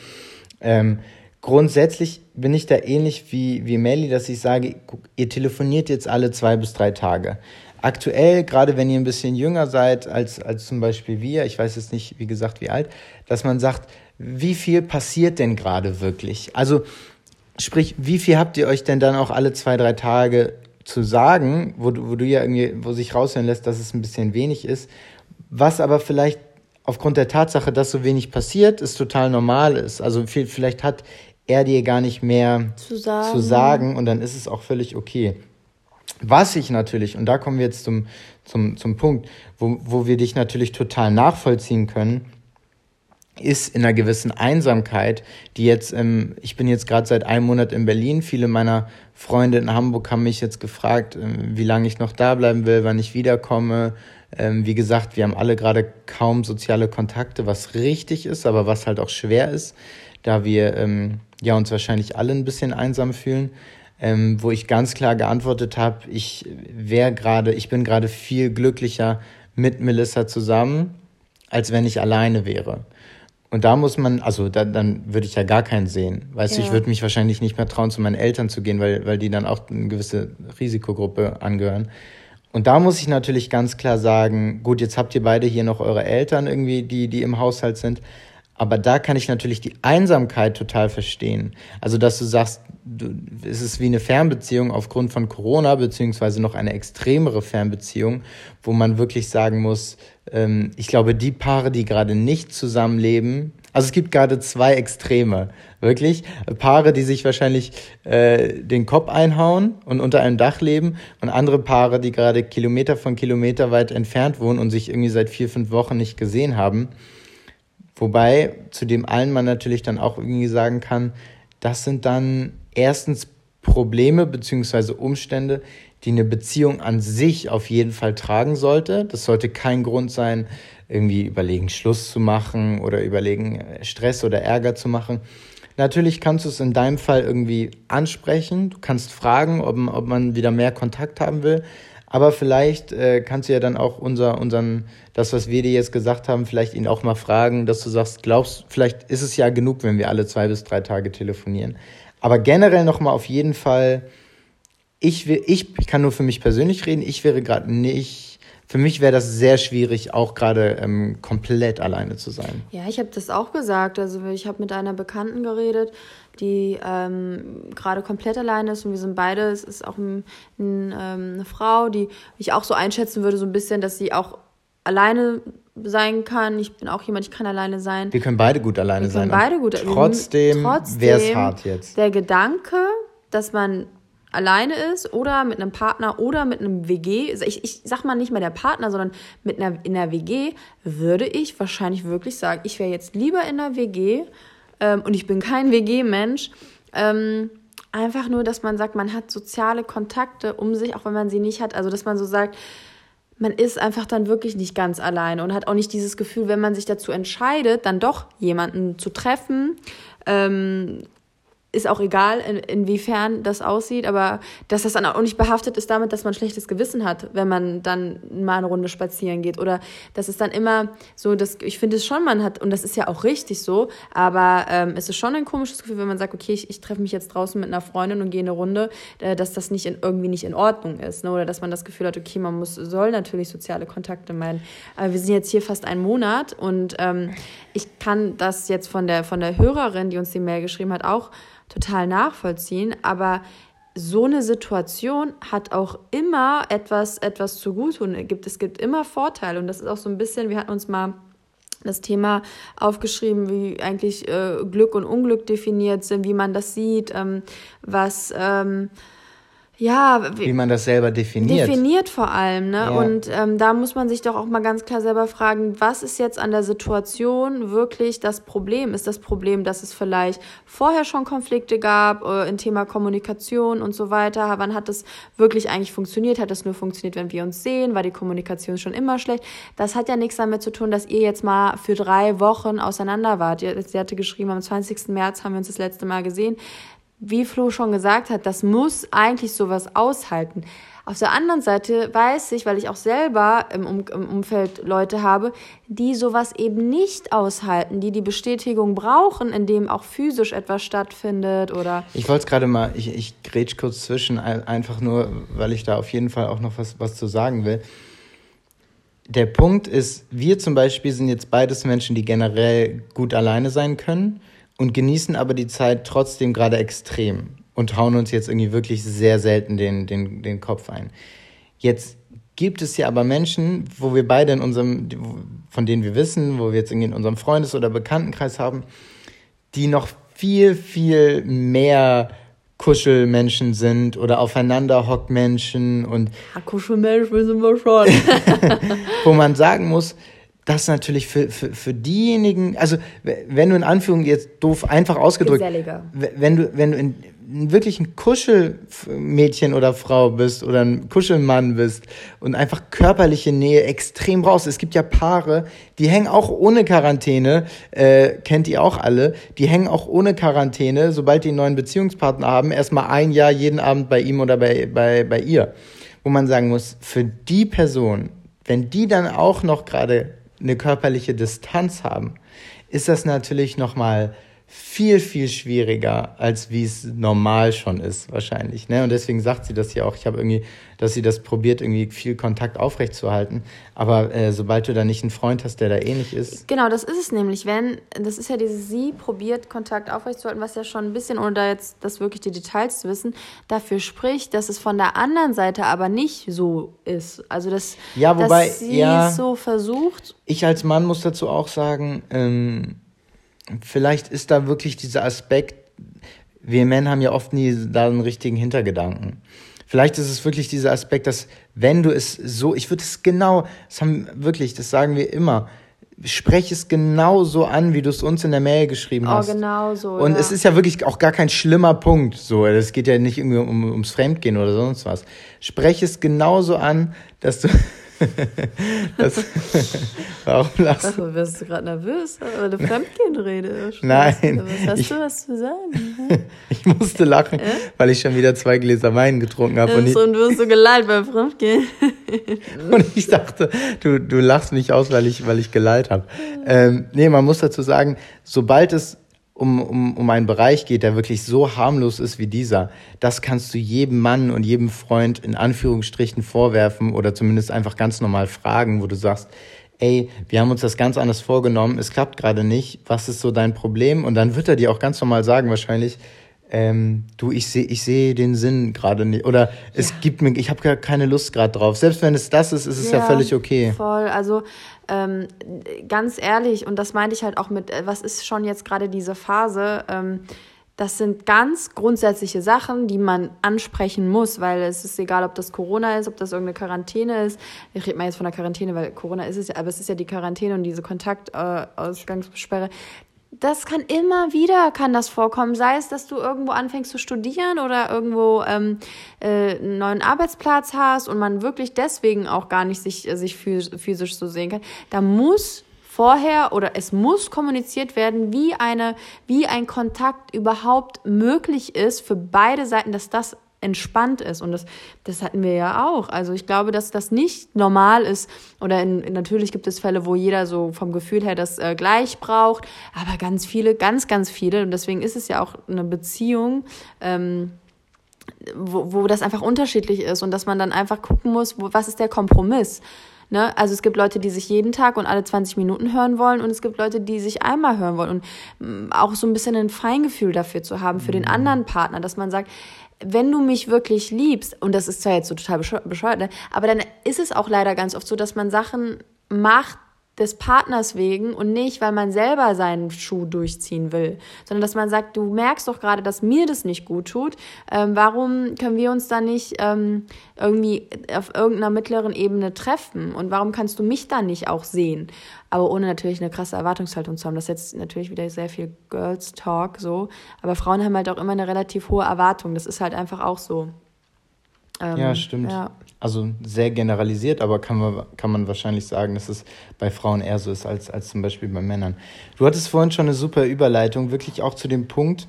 Ähm, grundsätzlich bin ich da ähnlich wie, wie Melly, dass ich sage, ihr telefoniert jetzt alle zwei bis drei Tage aktuell, gerade wenn ihr ein bisschen jünger seid als, als zum Beispiel wir, ich weiß jetzt nicht, wie gesagt, wie alt, dass man sagt, wie viel passiert denn gerade wirklich? Also sprich, wie viel habt ihr euch denn dann auch alle zwei, drei Tage zu sagen, wo, wo du ja irgendwie, wo sich raushören lässt, dass es ein bisschen wenig ist, was aber vielleicht aufgrund der Tatsache, dass so wenig passiert, ist total normal ist. Also viel, vielleicht hat er dir gar nicht mehr zu sagen. zu sagen und dann ist es auch völlig okay. Was ich natürlich, und da kommen wir jetzt zum, zum, zum Punkt, wo, wo wir dich natürlich total nachvollziehen können, ist in einer gewissen Einsamkeit, die jetzt, ähm, ich bin jetzt gerade seit einem Monat in Berlin, viele meiner Freunde in Hamburg haben mich jetzt gefragt, ähm, wie lange ich noch da bleiben will, wann ich wiederkomme. Ähm, wie gesagt, wir haben alle gerade kaum soziale Kontakte, was richtig ist, aber was halt auch schwer ist, da wir ähm, ja uns wahrscheinlich alle ein bisschen einsam fühlen ähm, wo ich ganz klar geantwortet habe, ich wäre gerade, ich bin gerade viel glücklicher mit Melissa zusammen, als wenn ich alleine wäre. Und da muss man, also da, dann würde ich ja gar keinen sehen. Weißt ja. du, ich würde mich wahrscheinlich nicht mehr trauen, zu meinen Eltern zu gehen, weil, weil die dann auch eine gewisse Risikogruppe angehören. Und da muss ich natürlich ganz klar sagen, gut, jetzt habt ihr beide hier noch eure Eltern irgendwie, die, die im Haushalt sind. Aber da kann ich natürlich die Einsamkeit total verstehen. Also, dass du sagst, es ist wie eine Fernbeziehung aufgrund von Corona, beziehungsweise noch eine extremere Fernbeziehung, wo man wirklich sagen muss, ähm, ich glaube, die Paare, die gerade nicht zusammenleben, Also es gibt gerade zwei Extreme, wirklich. Paare, die sich wahrscheinlich äh, den Kopf einhauen und unter einem Dach leben und andere Paare, die gerade Kilometer von Kilometer weit entfernt wohnen und sich irgendwie seit vier, fünf Wochen nicht gesehen haben. Wobei zu dem allen man natürlich dann auch irgendwie sagen kann, das sind dann erstens Probleme beziehungsweise Umstände, die eine Beziehung an sich auf jeden Fall tragen sollte. Das sollte kein Grund sein, irgendwie überlegen, Schluss zu machen oder überlegen, Stress oder Ärger zu machen. Natürlich kannst du es in deinem Fall irgendwie ansprechen. Du kannst fragen, ob, ob man wieder mehr Kontakt haben will. Aber vielleicht äh, kannst du ja dann auch unser, unseren, das, was wir dir jetzt gesagt haben, vielleicht ihn auch mal fragen, dass du sagst, glaubst, vielleicht ist es ja genug, wenn wir alle zwei bis drei Tage telefonieren. Aber generell nochmal auf jeden Fall, ich, will, ich kann nur für mich persönlich reden, ich wäre gerade nicht, für mich wäre das sehr schwierig, auch gerade ähm, komplett alleine zu sein. Ja, ich habe das auch gesagt. Also ich habe mit einer Bekannten geredet, die ähm, gerade komplett alleine ist und wir sind beide, es ist auch ein, ein, ähm, eine Frau, die ich auch so einschätzen würde, so ein bisschen, dass sie auch alleine sein kann. Ich bin auch jemand, ich kann alleine sein. Wir können beide gut alleine wir sein. beide gut. Trotzdem, trotzdem wäre es hart jetzt. Der Gedanke, dass man alleine ist oder mit einem Partner oder mit einem WG, ich, ich sag mal nicht mehr der Partner, sondern mit einer, in einer WG, würde ich wahrscheinlich wirklich sagen, ich wäre jetzt lieber in einer WG ähm, und ich bin kein WG-Mensch. Ähm, einfach nur, dass man sagt, man hat soziale Kontakte um sich, auch wenn man sie nicht hat. Also, dass man so sagt, man ist einfach dann wirklich nicht ganz alleine und hat auch nicht dieses Gefühl, wenn man sich dazu entscheidet, dann doch jemanden zu treffen, ähm, ist auch egal, in, inwiefern das aussieht, aber dass das dann auch nicht behaftet ist damit, dass man schlechtes Gewissen hat, wenn man dann mal eine Runde spazieren geht. Oder dass es dann immer so, dass ich finde es schon, man hat, und das ist ja auch richtig so, aber ähm, es ist schon ein komisches Gefühl, wenn man sagt, okay, ich, ich treffe mich jetzt draußen mit einer Freundin und gehe eine Runde, äh, dass das nicht in, irgendwie nicht in Ordnung ist. Ne? Oder dass man das Gefühl hat, okay, man muss, soll natürlich soziale Kontakte meinen. Aber wir sind jetzt hier fast einen Monat und ähm, ich kann das jetzt von der, von der Hörerin, die uns die Mail geschrieben hat, auch total nachvollziehen, aber so eine Situation hat auch immer etwas, etwas zu tun. Es gibt immer Vorteile und das ist auch so ein bisschen, wir hatten uns mal das Thema aufgeschrieben, wie eigentlich äh, Glück und Unglück definiert sind, wie man das sieht, ähm, was ähm, ja, wie, wie man das selber definiert. Definiert vor allem, ne? Ja. Und ähm, da muss man sich doch auch mal ganz klar selber fragen, was ist jetzt an der Situation wirklich das Problem? Ist das Problem, dass es vielleicht vorher schon Konflikte gab äh, im Thema Kommunikation und so weiter? Wann hat es wirklich eigentlich funktioniert? Hat es nur funktioniert, wenn wir uns sehen? War die Kommunikation schon immer schlecht? Das hat ja nichts damit zu tun, dass ihr jetzt mal für drei Wochen auseinander wart. Sie hatte geschrieben, am 20. März haben wir uns das letzte Mal gesehen wie Flo schon gesagt hat, das muss eigentlich sowas aushalten. Auf der anderen Seite weiß ich, weil ich auch selber im, um im Umfeld Leute habe, die sowas eben nicht aushalten, die die Bestätigung brauchen, indem auch physisch etwas stattfindet oder. Ich wollte es gerade mal, ich, ich grätsch kurz zwischen, einfach nur, weil ich da auf jeden Fall auch noch was, was zu sagen will. Der Punkt ist, wir zum Beispiel sind jetzt beides Menschen, die generell gut alleine sein können und genießen aber die Zeit trotzdem gerade extrem und hauen uns jetzt irgendwie wirklich sehr selten den, den, den Kopf ein. Jetzt gibt es ja aber Menschen, wo wir beide in unserem, von denen wir wissen, wo wir jetzt irgendwie in unserem Freundes- oder Bekanntenkreis haben, die noch viel, viel mehr Kuschelmenschen sind oder Aufeinanderhockmenschen und. Ja, Kuschelmenschen sind wir schon. *laughs* wo man sagen muss, das natürlich für, für, für diejenigen, also wenn du in Anführung jetzt doof einfach ausgedrückt, Geselliger. wenn du, wenn du in, wirklich ein Kuschelmädchen oder Frau bist oder ein Kuschelmann bist und einfach körperliche Nähe extrem brauchst. Es gibt ja Paare, die hängen auch ohne Quarantäne, äh, kennt ihr auch alle, die hängen auch ohne Quarantäne, sobald die einen neuen Beziehungspartner haben, erstmal ein Jahr jeden Abend bei ihm oder bei, bei, bei ihr. Wo man sagen muss, für die Person, wenn die dann auch noch gerade eine körperliche Distanz haben, ist das natürlich nochmal viel, viel schwieriger, als wie es normal schon ist, wahrscheinlich. Ne? Und deswegen sagt sie das ja auch. Ich habe irgendwie, dass sie das probiert, irgendwie viel Kontakt aufrechtzuerhalten. Aber äh, sobald du da nicht einen Freund hast, der da ähnlich ist. Genau, das ist es nämlich. Wenn, das ist ja dieses, sie probiert, Kontakt aufrechtzuerhalten, was ja schon ein bisschen, ohne da jetzt das wirklich die Details zu wissen, dafür spricht, dass es von der anderen Seite aber nicht so ist. Also, dass, ja, wobei, dass sie ja, es so versucht. Ich als Mann muss dazu auch sagen, ähm, vielleicht ist da wirklich dieser Aspekt, wir Männer haben ja oft nie da einen richtigen Hintergedanken. Vielleicht ist es wirklich dieser Aspekt, dass wenn du es so, ich würde es genau, das haben wirklich, das sagen wir immer, spreche es genau so an, wie du es uns in der Mail geschrieben oh, hast. Oh, genau so. Und ja. es ist ja wirklich auch gar kein schlimmer Punkt. So, es geht ja nicht irgendwie um, ums Fremdgehen oder sonst was. Spreche es genauso an, dass du das, *laughs* warum lachst du? Wirst du gerade nervös, weil du Fremdgehen redest? Nein. Was hast ich, du was zu sagen? *laughs* ich musste lachen, äh? weil ich schon wieder zwei Gläser Wein getrunken habe. Und, und du hast so geleilt beim Fremdgehen. *laughs* und ich dachte, du, du lachst mich aus, weil ich, weil ich geleilt habe. Ähm, nee, man muss dazu sagen, sobald es um, um, um einen Bereich geht, der wirklich so harmlos ist wie dieser, das kannst du jedem Mann und jedem Freund in Anführungsstrichen vorwerfen oder zumindest einfach ganz normal fragen, wo du sagst, ey, wir haben uns das ganz anders vorgenommen, es klappt gerade nicht, was ist so dein Problem? Und dann wird er dir auch ganz normal sagen, wahrscheinlich, ähm, du, ich sehe ich seh den Sinn gerade nicht. Oder es ja. gibt mir, ich habe gar keine Lust gerade drauf. Selbst wenn es das ist, ist es ja, ja völlig okay. Voll. Also ähm, ganz ehrlich, und das meinte ich halt auch mit, äh, was ist schon jetzt gerade diese Phase? Ähm, das sind ganz grundsätzliche Sachen, die man ansprechen muss, weil es ist egal, ob das Corona ist, ob das irgendeine Quarantäne ist. Ich rede mal jetzt von der Quarantäne, weil Corona ist es ja, aber es ist ja die Quarantäne und diese Kontaktausgangssperre. Äh, das kann immer wieder kann das vorkommen, sei es, dass du irgendwo anfängst zu studieren oder irgendwo ähm, äh, einen neuen Arbeitsplatz hast und man wirklich deswegen auch gar nicht sich, äh, sich physisch so sehen kann. Da muss vorher oder es muss kommuniziert werden, wie eine, wie ein Kontakt überhaupt möglich ist für beide Seiten, dass das entspannt ist. Und das, das hatten wir ja auch. Also ich glaube, dass das nicht normal ist. Oder in, natürlich gibt es Fälle, wo jeder so vom Gefühl her das äh, gleich braucht. Aber ganz viele, ganz, ganz viele. Und deswegen ist es ja auch eine Beziehung. Ähm, wo, wo das einfach unterschiedlich ist und dass man dann einfach gucken muss, wo, was ist der Kompromiss. Ne? Also es gibt Leute, die sich jeden Tag und alle 20 Minuten hören wollen und es gibt Leute, die sich einmal hören wollen und mm, auch so ein bisschen ein Feingefühl dafür zu haben für den mhm. anderen Partner, dass man sagt, wenn du mich wirklich liebst, und das ist zwar jetzt so total bescheuert, ne? aber dann ist es auch leider ganz oft so, dass man Sachen macht, des Partners wegen und nicht, weil man selber seinen Schuh durchziehen will, sondern dass man sagt, du merkst doch gerade, dass mir das nicht gut tut. Ähm, warum können wir uns da nicht ähm, irgendwie auf irgendeiner mittleren Ebene treffen? Und warum kannst du mich da nicht auch sehen? Aber ohne natürlich eine krasse Erwartungshaltung zu haben. Das ist jetzt natürlich wieder sehr viel Girls Talk so. Aber Frauen haben halt auch immer eine relativ hohe Erwartung. Das ist halt einfach auch so. Ähm, ja, stimmt. Ja also sehr generalisiert, aber kann man, kann man wahrscheinlich sagen, dass es bei Frauen eher so ist als, als zum Beispiel bei Männern. Du hattest vorhin schon eine super Überleitung, wirklich auch zu dem Punkt,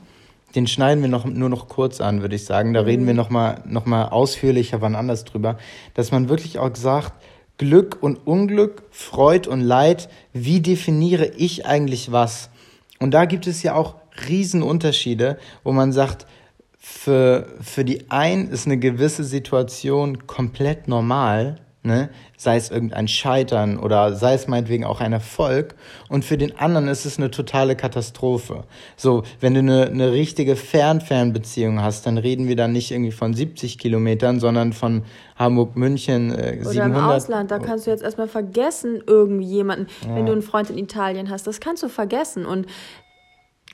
den schneiden wir noch, nur noch kurz an, würde ich sagen. Da mhm. reden wir nochmal noch mal ausführlicher wann anders drüber, dass man wirklich auch sagt, Glück und Unglück, Freud und Leid, wie definiere ich eigentlich was? Und da gibt es ja auch Riesenunterschiede, wo man sagt, für, für die einen ist eine gewisse Situation komplett normal, ne? sei es irgendein Scheitern oder sei es meinetwegen auch ein Erfolg. Und für den anderen ist es eine totale Katastrophe. So, wenn du eine, eine richtige Fern-Fernbeziehung hast, dann reden wir dann nicht irgendwie von 70 Kilometern, sondern von Hamburg, München, äh, Oder im Ausland, da kannst du jetzt erstmal vergessen, irgendwie jemanden, ja. wenn du einen Freund in Italien hast, das kannst du vergessen. Und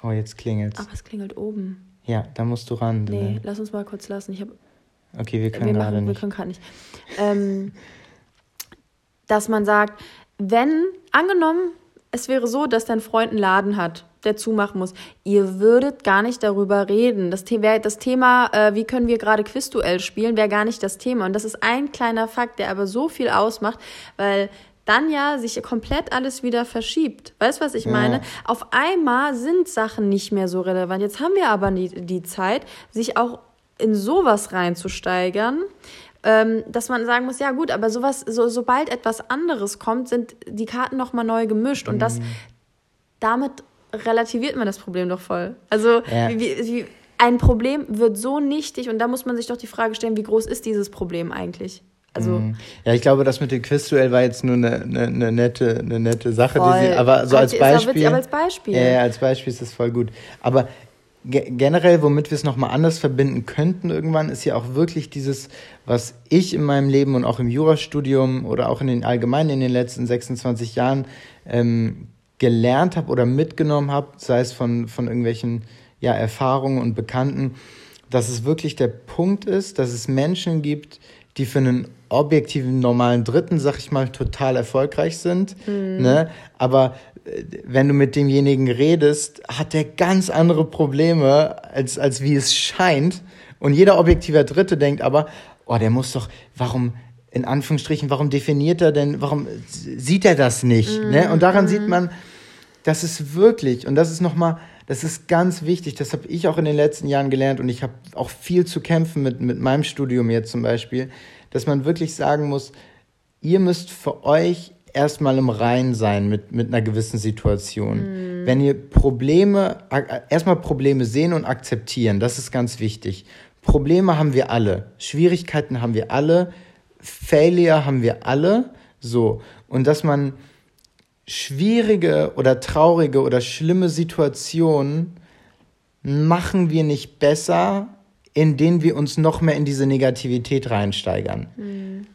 oh, jetzt klingelt's. Aber es klingelt oben. Ja, da musst du ran. Nee, lass uns mal kurz lassen. Ich hab, okay, wir können gerade nicht. Wir können gerade nicht. Ähm, dass man sagt, wenn, angenommen, es wäre so, dass dein Freund einen Laden hat, der zumachen muss. Ihr würdet gar nicht darüber reden. Das, The das Thema, äh, wie können wir gerade Quizduell spielen, wäre gar nicht das Thema. Und das ist ein kleiner Fakt, der aber so viel ausmacht, weil dann ja sich komplett alles wieder verschiebt. Weißt du, was ich ja. meine? Auf einmal sind Sachen nicht mehr so relevant. Jetzt haben wir aber die, die Zeit, sich auch in sowas reinzusteigern, ähm, dass man sagen muss, ja gut, aber sowas, so, sobald etwas anderes kommt, sind die Karten nochmal neu gemischt und das, mhm. damit relativiert man das Problem doch voll. Also, ja. wie, wie, ein Problem wird so nichtig und da muss man sich doch die Frage stellen, wie groß ist dieses Problem eigentlich? Also mhm. ja, ich glaube, das mit dem Quizduell war jetzt nur eine, eine, eine nette, eine nette Sache, voll. die sie, aber so als Beispiel. Aber als Beispiel. Ja, ja, als Beispiel ist das voll gut. Aber ge generell, womit wir es nochmal anders verbinden könnten irgendwann, ist ja auch wirklich dieses, was ich in meinem Leben und auch im Jurastudium oder auch in den allgemeinen in den letzten 26 Jahren ähm, gelernt habe oder mitgenommen habe, sei es von, von irgendwelchen ja, Erfahrungen und Bekannten, dass es wirklich der Punkt ist, dass es Menschen gibt, die für einen objektiven, normalen Dritten, sag ich mal, total erfolgreich sind. Mhm. Ne? Aber äh, wenn du mit demjenigen redest, hat der ganz andere Probleme, als, als wie es scheint. Und jeder objektiver Dritte denkt aber, oh, der muss doch, warum, in Anführungsstrichen, warum definiert er denn, warum sieht er das nicht? Mhm. Ne? Und daran mhm. sieht man, dass es wirklich, und das ist nochmal, das ist ganz wichtig, das habe ich auch in den letzten Jahren gelernt und ich habe auch viel zu kämpfen mit, mit meinem Studium jetzt zum Beispiel, dass man wirklich sagen muss, ihr müsst für euch erstmal im Rein sein mit, mit einer gewissen Situation. Mhm. Wenn ihr Probleme, erstmal Probleme sehen und akzeptieren, das ist ganz wichtig. Probleme haben wir alle, Schwierigkeiten haben wir alle, Failure haben wir alle, so. Und dass man schwierige oder traurige oder schlimme Situationen machen wir nicht besser, indem wir uns noch mehr in diese Negativität reinsteigern. Mhm.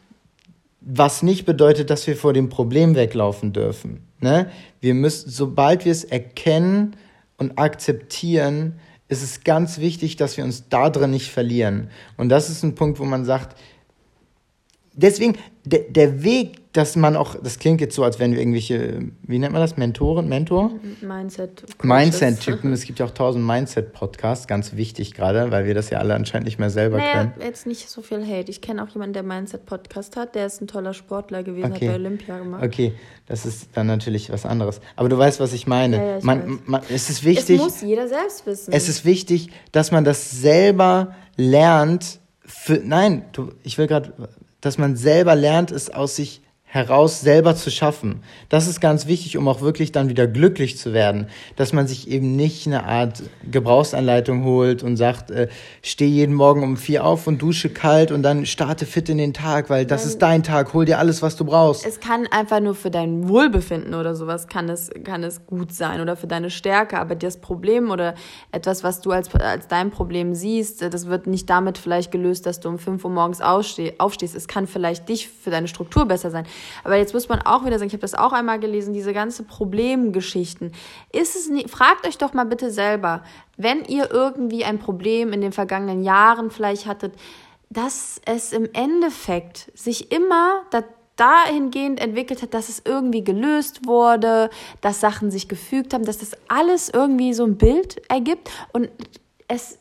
Was nicht bedeutet, dass wir vor dem Problem weglaufen dürfen. Ne? Wir müssen, sobald wir es erkennen und akzeptieren, ist es ganz wichtig, dass wir uns da drin nicht verlieren. Und das ist ein Punkt, wo man sagt, deswegen, der, der Weg, dass man auch, das klingt jetzt so, als wenn wir irgendwelche, wie nennt man das, Mentoren, Mentor? Mindset. Mindset-Typen. Es gibt ja auch tausend Mindset-Podcasts, ganz wichtig gerade, weil wir das ja alle anscheinend nicht mehr selber naja, können. jetzt nicht so viel Hate. Ich kenne auch jemanden, der Mindset-Podcast hat, der ist ein toller Sportler gewesen, okay. hat bei Olympia gemacht. Okay, das ist dann natürlich was anderes. Aber du weißt, was ich meine. Ja, ja, ich man, man, es ist wichtig. Es muss jeder selbst wissen. Es ist wichtig, dass man das selber lernt. Für, nein, du, ich will gerade dass man selber lernt, es aus sich heraus selber zu schaffen. Das ist ganz wichtig, um auch wirklich dann wieder glücklich zu werden, dass man sich eben nicht eine Art Gebrauchsanleitung holt und sagt, äh, steh jeden Morgen um vier auf und dusche kalt und dann starte fit in den Tag, weil das Nein. ist dein Tag, hol dir alles, was du brauchst. Es kann einfach nur für dein Wohlbefinden oder sowas kann es, kann es gut sein oder für deine Stärke, aber das Problem oder etwas, was du als, als dein Problem siehst, das wird nicht damit vielleicht gelöst, dass du um fünf Uhr morgens aufstehst. Es kann vielleicht dich für deine Struktur besser sein. Aber jetzt muss man auch wieder sagen, ich habe das auch einmal gelesen, diese ganze Problemgeschichten. Ist es nie, fragt euch doch mal bitte selber, wenn ihr irgendwie ein Problem in den vergangenen Jahren vielleicht hattet, dass es im Endeffekt sich immer da, dahingehend entwickelt hat, dass es irgendwie gelöst wurde, dass Sachen sich gefügt haben, dass das alles irgendwie so ein Bild ergibt. Und es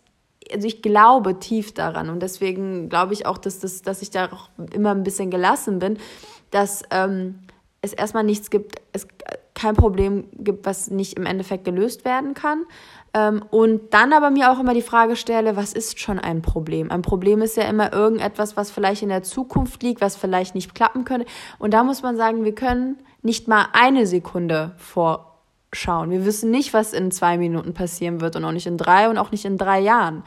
also ich glaube tief daran. Und deswegen glaube ich auch, dass, das, dass ich da auch immer ein bisschen gelassen bin, dass ähm, es erstmal nichts gibt, es kein Problem gibt, was nicht im Endeffekt gelöst werden kann. Ähm, und dann aber mir auch immer die Frage stelle, was ist schon ein Problem? Ein Problem ist ja immer irgendetwas, was vielleicht in der Zukunft liegt, was vielleicht nicht klappen könnte. Und da muss man sagen, wir können nicht mal eine Sekunde vorschauen. Wir wissen nicht, was in zwei Minuten passieren wird und auch nicht in drei und auch nicht in drei Jahren.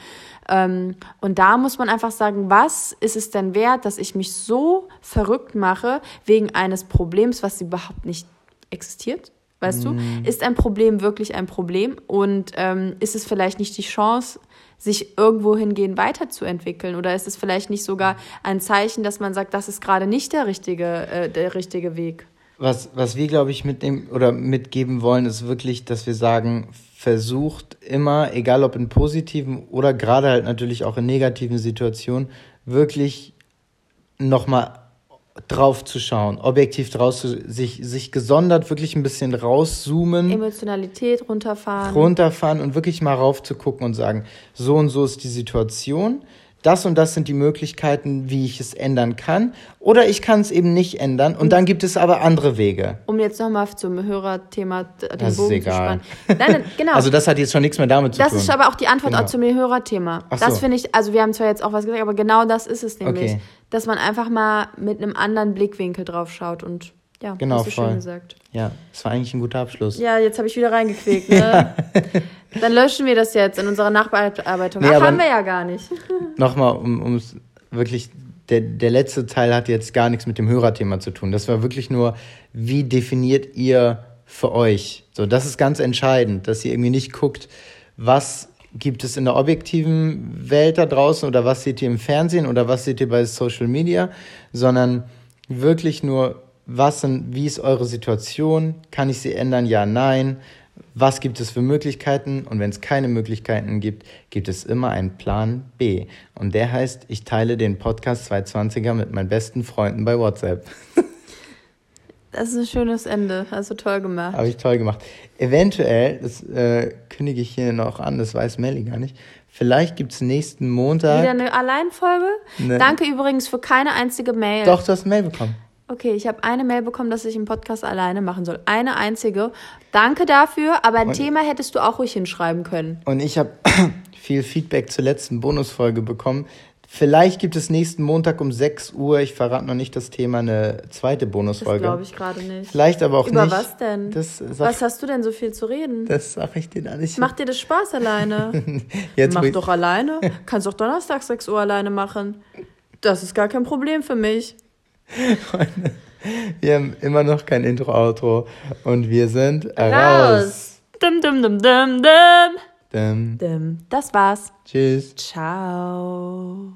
Ähm, und da muss man einfach sagen, was ist es denn wert, dass ich mich so verrückt mache wegen eines Problems, was überhaupt nicht existiert? Weißt mm. du, mhm. ist ein Problem wirklich ein Problem und ähm, ist es vielleicht nicht die Chance, sich irgendwo hingehen weiterzuentwickeln? Oder ist es vielleicht nicht sogar ein Zeichen, dass man sagt, das ist gerade nicht der richtige, äh, der richtige Weg? Was, was wir, glaube ich, mitnehmen oder mitgeben wollen, ist wirklich, dass wir sagen, versucht immer, egal ob in positiven oder gerade halt natürlich auch in negativen Situationen, wirklich nochmal drauf zu schauen, objektiv draus zu, sich, sich gesondert wirklich ein bisschen rauszoomen. Emotionalität runterfahren. Runterfahren und wirklich mal rauf zu gucken und sagen, so und so ist die Situation das und das sind die Möglichkeiten, wie ich es ändern kann. Oder ich kann es eben nicht ändern. Und dann gibt es aber andere Wege. Um jetzt nochmal zum Hörerthema den das Bogen ist egal. zu spannen. Nein, genau. *laughs* Also das hat jetzt schon nichts mehr damit zu das tun. Das ist aber auch die Antwort genau. auch zum Hörerthema. Ach das so. finde ich, also wir haben zwar jetzt auch was gesagt, aber genau das ist es nämlich. Okay. Dass man einfach mal mit einem anderen Blickwinkel drauf schaut und ja, genau, hast du voll. schön gesagt. Ja, das war eigentlich ein guter Abschluss. Ja, jetzt habe ich wieder reingequält, *laughs* ne? Dann löschen wir das jetzt in unserer Nachbearbeitung. Nee, Ach, haben wir ja gar nicht. *laughs* Nochmal, um es wirklich, der, der letzte Teil hat jetzt gar nichts mit dem Hörerthema zu tun. Das war wirklich nur, wie definiert ihr für euch? So, das ist ganz entscheidend, dass ihr irgendwie nicht guckt, was gibt es in der objektiven Welt da draußen oder was seht ihr im Fernsehen oder was seht ihr bei Social Media, sondern wirklich nur, was sind, wie ist eure Situation? Kann ich sie ändern? Ja, nein. Was gibt es für Möglichkeiten? Und wenn es keine Möglichkeiten gibt, gibt es immer einen Plan B. Und der heißt, ich teile den Podcast 220er mit meinen besten Freunden bei WhatsApp. *laughs* Das ist ein schönes Ende. Du toll gemacht. Habe ich toll gemacht. Eventuell, das äh, kündige ich hier noch an, das weiß Melly gar nicht. Vielleicht gibt es nächsten Montag. Wieder eine Alleinfolge? Ne. Danke übrigens für keine einzige Mail. Doch, du hast eine Mail bekommen. Okay, ich habe eine Mail bekommen, dass ich einen Podcast alleine machen soll. Eine einzige. Danke dafür, aber ein Und- Thema hättest du auch ruhig hinschreiben können. Und ich habe *coughs* viel Feedback zur letzten Bonusfolge bekommen. Vielleicht gibt es nächsten Montag um 6 Uhr, ich verrate noch nicht das Thema, eine zweite Das Bonusfolge. glaube ich gerade nicht. Vielleicht aber auch Über nicht. was denn? Das sag, Was hast du denn so viel zu reden? das sag ich dir nicht. Macht dir das Spaß alleine? *laughs* Jetzt, Mach doch alleine. *laughs* Kannst doch Donnerstag 6 Uhr alleine machen. Das ist gar kein Problem für mich. Wir haben immer noch kein Intro-Outro und wir sind raus. Raus. Dum, dum, dum, dum, dum. Dann, Dum. Das war's. tschüss. Ciao.